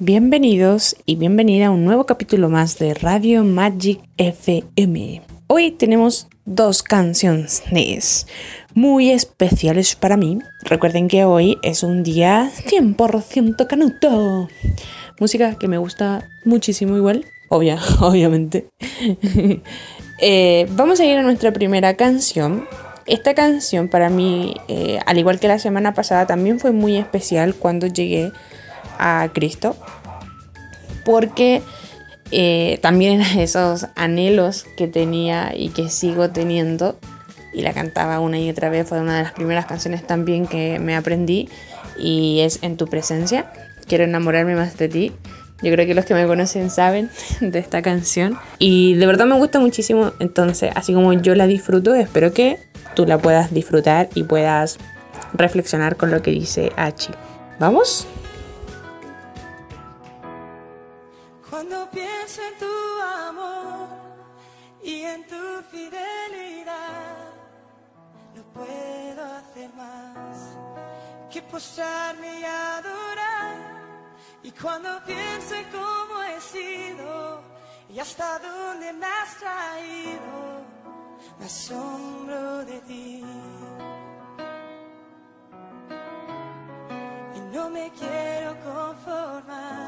Bienvenidos y bienvenida a un nuevo capítulo más de Radio Magic FM. Hoy tenemos dos canciones muy especiales para mí. Recuerden que hoy es un día 100% canuto. Música que me gusta muchísimo igual, obvia, obviamente. Eh, vamos a ir a nuestra primera canción. Esta canción para mí, eh, al igual que la semana pasada, también fue muy especial cuando llegué a Cristo. Porque eh, también esos anhelos que tenía y que sigo teniendo. Y la cantaba una y otra vez. Fue una de las primeras canciones también que me aprendí. Y es En tu presencia. Quiero enamorarme más de ti. Yo creo que los que me conocen saben de esta canción. Y de verdad me gusta muchísimo. Entonces, así como yo la disfruto, espero que tú la puedas disfrutar y puedas reflexionar con lo que dice Achi. ¿Vamos? Cuando pienso en tu amor y en tu fidelidad, no puedo hacer más que posarme y adorar. Y cuando pienso en cómo he sido y hasta dónde me has traído, me asombro de ti. Y no me quiero conformar.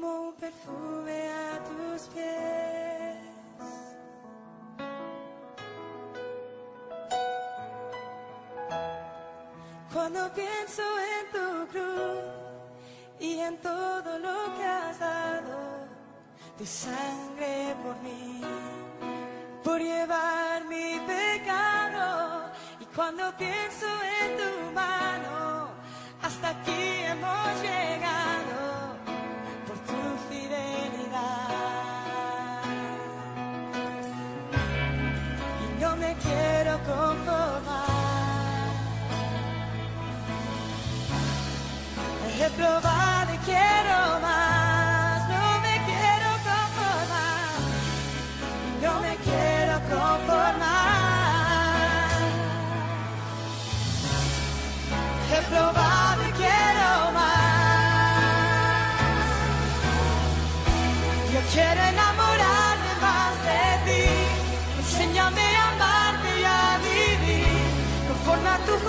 como un perfume a tus pies. Cuando pienso en tu cruz y en todo lo que has dado, tu sangre por mí, por llevar mi pecado. Y cuando pienso en tu mano, hasta aquí hemos llegado conformar. He probado y quiero más. No me quiero conformar. No me quiero conformar. He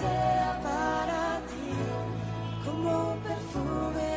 Sea para ti como perfume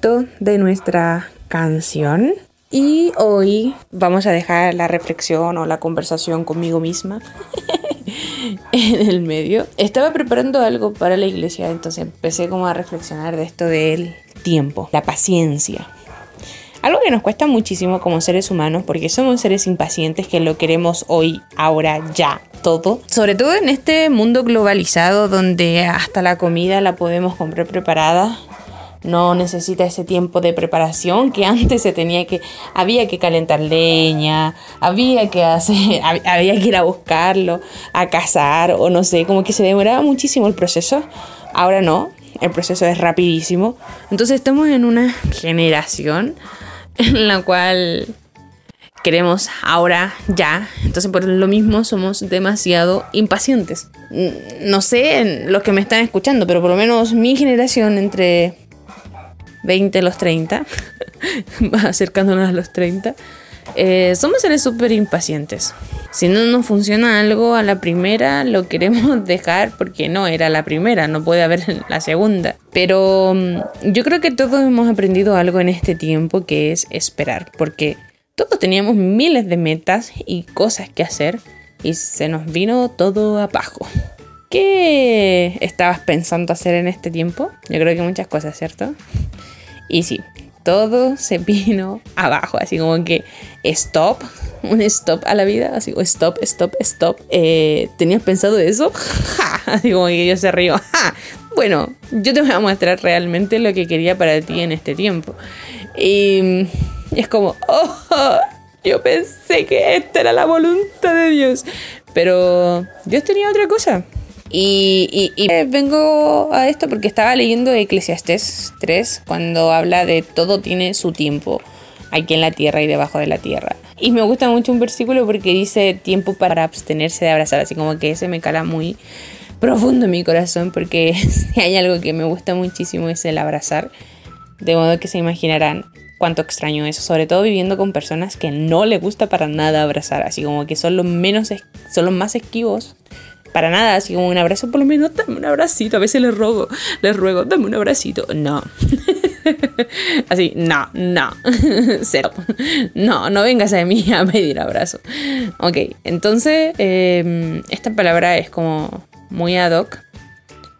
de nuestra canción y hoy vamos a dejar la reflexión o la conversación conmigo misma en el medio. Estaba preparando algo para la iglesia, entonces empecé como a reflexionar de esto del tiempo, la paciencia. Algo que nos cuesta muchísimo como seres humanos porque somos seres impacientes que lo queremos hoy, ahora, ya, todo. Sobre todo en este mundo globalizado donde hasta la comida la podemos comprar preparada no necesita ese tiempo de preparación que antes se tenía que había que calentar leña, había que hacer había que ir a buscarlo, a cazar o no sé, como que se demoraba muchísimo el proceso. Ahora no, el proceso es rapidísimo. Entonces estamos en una generación en la cual queremos ahora ya. Entonces por lo mismo somos demasiado impacientes. No sé los que me están escuchando, pero por lo menos mi generación entre 20 a los 30, acercándonos a los 30, eh, somos seres súper impacientes. Si no nos funciona algo a la primera, lo queremos dejar porque no era la primera, no puede haber la segunda. Pero mm, yo creo que todos hemos aprendido algo en este tiempo que es esperar, porque todos teníamos miles de metas y cosas que hacer y se nos vino todo abajo. ¿Qué estabas pensando hacer en este tiempo? Yo creo que muchas cosas, ¿cierto? Y sí, todo se vino abajo, así como que stop, un stop a la vida, así como stop, stop, stop. Eh, ¿Tenías pensado eso? Así como que yo se río. Bueno, yo te voy a mostrar realmente lo que quería para ti en este tiempo. Y es como, oh, yo pensé que esta era la voluntad de Dios. Pero Dios tenía otra cosa. Y, eh, vengo a esto porque estaba leyendo Eclesiastes 3 cuando habla de todo tiene su tiempo aquí en la tierra y debajo de la tierra. Y me gusta mucho un versículo porque dice tiempo para abstenerse de abrazar, así como que ese me cala muy profundo en mi corazón porque si hay algo que me gusta muchísimo es el abrazar. De modo que se imaginarán cuánto extraño eso, sobre todo viviendo con personas que no le gusta para nada abrazar, así como que son los menos son los más esquivos para nada, así como un abrazo, por lo menos dame un abracito. A veces les rogo, les ruego, dame un abracito. No. así, no, no. Cero. No, no vengas a mí a pedir abrazo. Ok, entonces em, esta palabra es como muy ad hoc.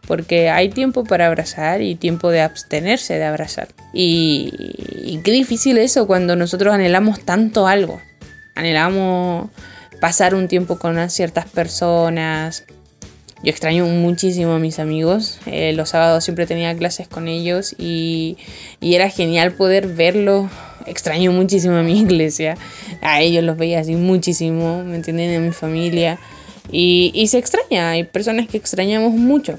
Porque hay tiempo para abrazar y tiempo de abstenerse de abrazar. Y, y qué difícil eso cuando nosotros anhelamos tanto algo. Anhelamos pasar un tiempo con ciertas personas. Yo extraño muchísimo a mis amigos. Eh, los sábados siempre tenía clases con ellos y, era genial poder verlos. Extraño muchísimo a mi iglesia. A ellos los veía así muchísimo, ¿me entienden? A mi familia. Y, y se extraña. Hay personas que extrañamos mucho.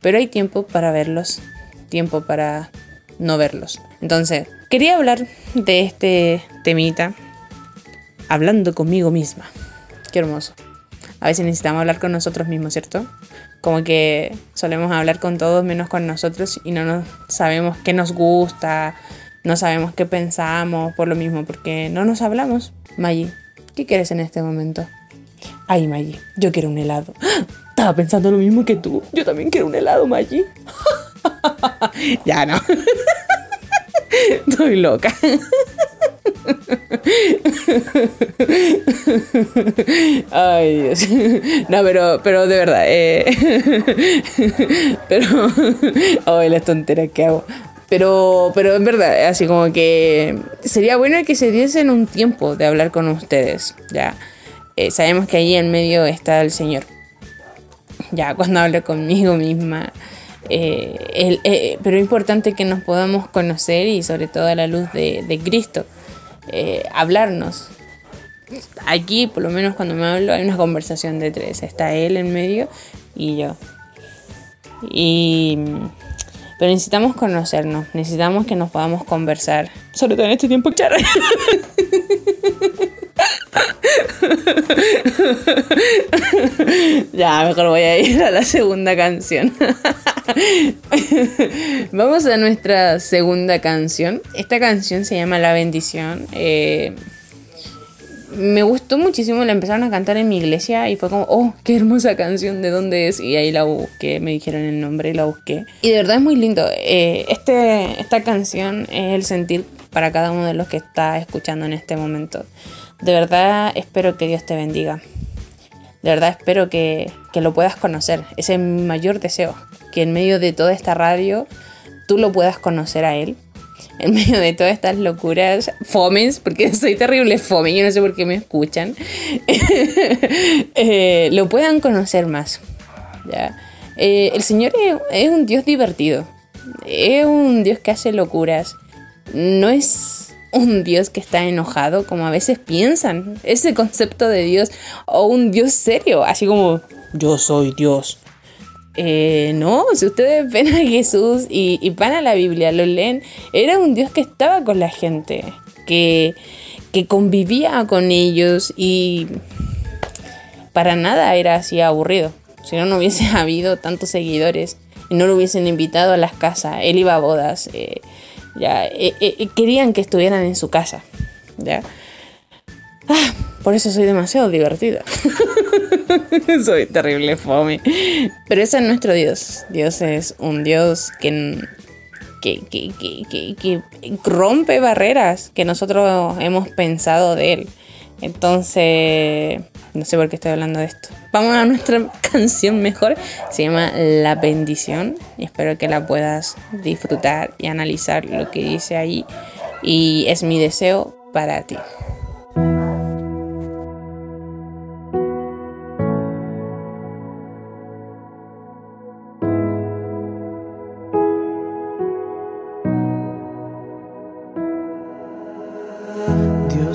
Pero hay tiempo para verlos. Tiempo para no verlos. Entonces, quería hablar de este temita hablando conmigo misma. Qué hermoso. A veces necesitamos hablar con nosotros mismos, ¿cierto? Como que solemos hablar con todos menos con nosotros y no nos sabemos qué nos gusta, no sabemos qué pensamos por lo mismo, porque no nos hablamos. Maggie, ¿qué quieres en este momento? Ay, Maggie, yo quiero un helado. Estaba pensando lo mismo que tú. Yo también quiero un helado, Maggie. ya no. Estoy loca. Ay, Dios. No, pero, pero de verdad. Eh, pero. Ay, las tonteras que hago. Pero, pero en verdad, así como que sería bueno que se diesen un tiempo de hablar con ustedes. Ya. Eh, sabemos que ahí en medio está el Señor. Ya, cuando hablo conmigo misma. Eh, pero es importante que nos podamos conocer y sobre todo a la luz de Cristo. Eh, hablarnos. Aquí, por lo menos cuando me hablo, hay una conversación de tres. Está él en medio y yo. Y... Pero necesitamos conocernos, necesitamos que nos podamos conversar. Sobre todo en este tiempo, chara. ya, mejor voy a ir a la segunda canción. Vamos a nuestra segunda canción. Esta canción se llama La bendición. Eh, me gustó muchísimo, la empezaron a cantar en mi iglesia y fue como, oh, qué hermosa canción, ¿de dónde es? Y ahí la busqué, me dijeron el nombre y la busqué. Y de verdad es muy lindo. Eh, este, esta canción es el sentir para cada uno de los que está escuchando en este momento. De verdad espero que Dios te bendiga. De verdad espero que, que lo puedas conocer. Ese es mi mayor deseo. Que en medio de toda esta radio tú lo puedas conocer a Él en medio de todas estas locuras, fomes, porque soy terrible fome, yo no sé por qué me escuchan, eh, lo puedan conocer más. ¿ya? Eh, el Señor es, es, un Dios divertido, es un Dios que hace locuras, no es un Dios que está enojado como a veces piensan, ese concepto de Dios, o un Dios serio, así como yo soy Dios. Eh, no, si ustedes ven a Jesús y, van a la Biblia, lo leen, era un Dios que estaba con la gente, que, que convivía con ellos y para nada era así aburrido. Si no, no hubiese habido tantos seguidores y no lo hubiesen invitado a las casas. Él iba a bodas, eh, ya, eh, querían que estuvieran en su casa, ya. Ah, por eso soy demasiado divertida. soy terrible fome. Pero ese es nuestro Dios. Dios es un Dios que, que, que, que, rompe barreras que nosotros hemos pensado de Él. Entonces, no sé por qué estoy hablando de esto. Vamos a nuestra canción mejor. Se llama La bendición. Y espero que la puedas disfrutar y analizar lo que dice ahí. Y es mi deseo para ti.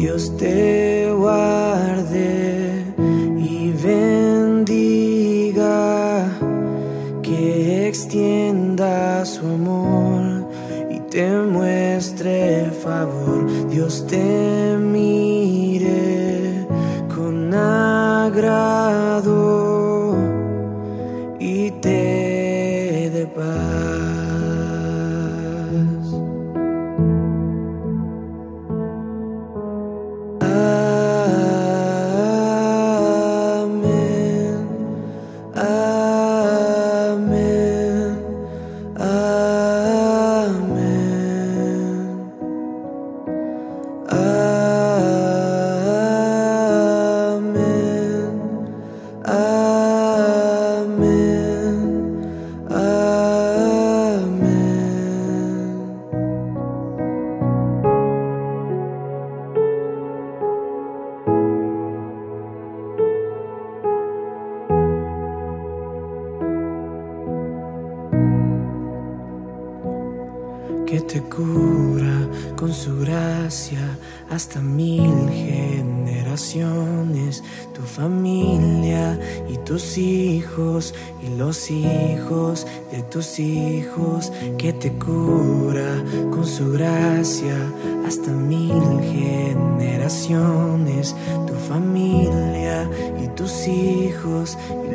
Dios te guarde y bendiga, que extienda su amor y te muestre favor. Dios te mire con agrado que te cura con su gracia hasta mil generaciones, tu familia y tus hijos y los hijos de tus hijos, que te cura con su gracia hasta mil generaciones, tu familia y tus hijos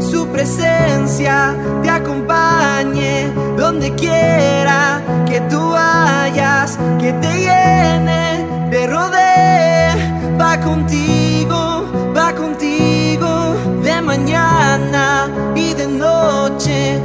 su presencia te acompañe donde quiera que tú vayas, que te llene, te rodee, va contigo, va contigo de mañana y de noche,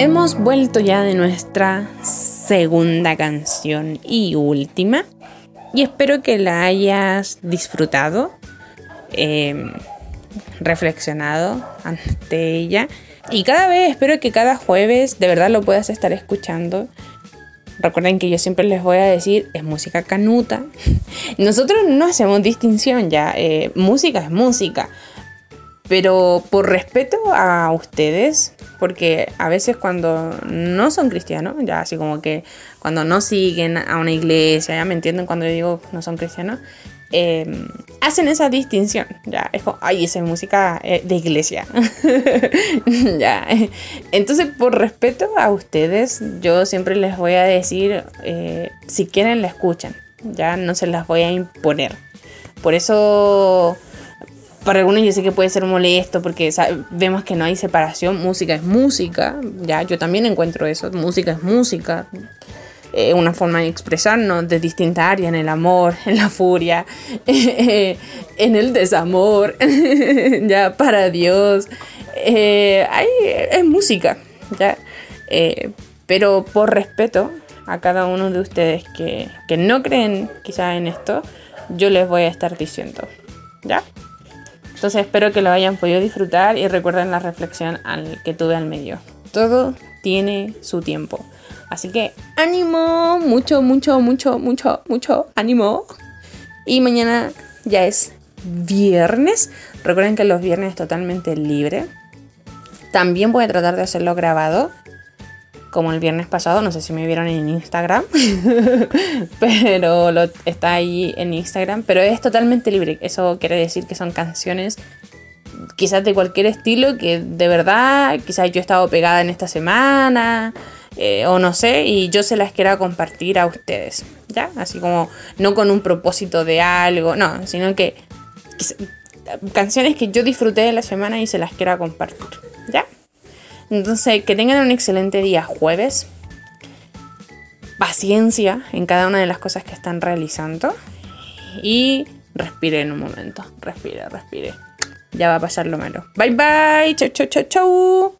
Hemos vuelto ya de nuestra segunda canción y última. Y espero que la hayas disfrutado, eh, reflexionado ante ella. Y cada vez espero que cada jueves de verdad lo puedas estar escuchando. Recuerden que yo siempre les voy a decir, es música canuta. Nosotros no hacemos distinción ya, eh, música es música. Pero por respeto a ustedes, porque a veces cuando no son cristianos, ya así como que cuando no siguen a una iglesia, ya me entienden cuando yo digo no son cristianos, eh, hacen esa distinción. Ya, es como, ay, esa es música eh, de iglesia. ya. Entonces, por respeto a ustedes, yo siempre les voy a decir, eh, si quieren, la escuchan. Ya no se las voy a imponer. Por eso para algunos yo sé que puede ser molesto porque vemos que no hay separación, música es música, ya yo también encuentro eso, música es música, eh, una forma de expresarnos de distintas áreas, en el amor, en la furia, en el desamor, ya para Dios, eh, es música, ya, eh, pero por respeto a cada uno de ustedes que, que no creen quizá en esto, yo les voy a estar diciendo, ¿ya? Entonces espero que lo hayan podido disfrutar y recuerden la reflexión al que tuve al medio. Todo tiene su tiempo. Así que ánimo, mucho, mucho, mucho, mucho, mucho ánimo. Y mañana ya es viernes. Recuerden que los viernes es totalmente libre. También voy a tratar de hacerlo grabado como el viernes pasado, no sé si me vieron en Instagram, pero lo, está ahí en Instagram, pero es totalmente libre, eso quiere decir que son canciones quizás de cualquier estilo que de verdad, quizás yo he estado pegada en esta semana, eh, o no sé, y yo se las quiero compartir a ustedes, ¿ya? Así como no con un propósito de algo, no, sino que canciones que yo disfruté de la semana y se las quiero compartir, ¿ya? Entonces, que tengan un excelente día jueves. Paciencia en cada una de las cosas que están realizando. Y respire en un momento. Respire, respire. Ya va a pasar lo malo. Bye bye. Chau, chau, chau, chau.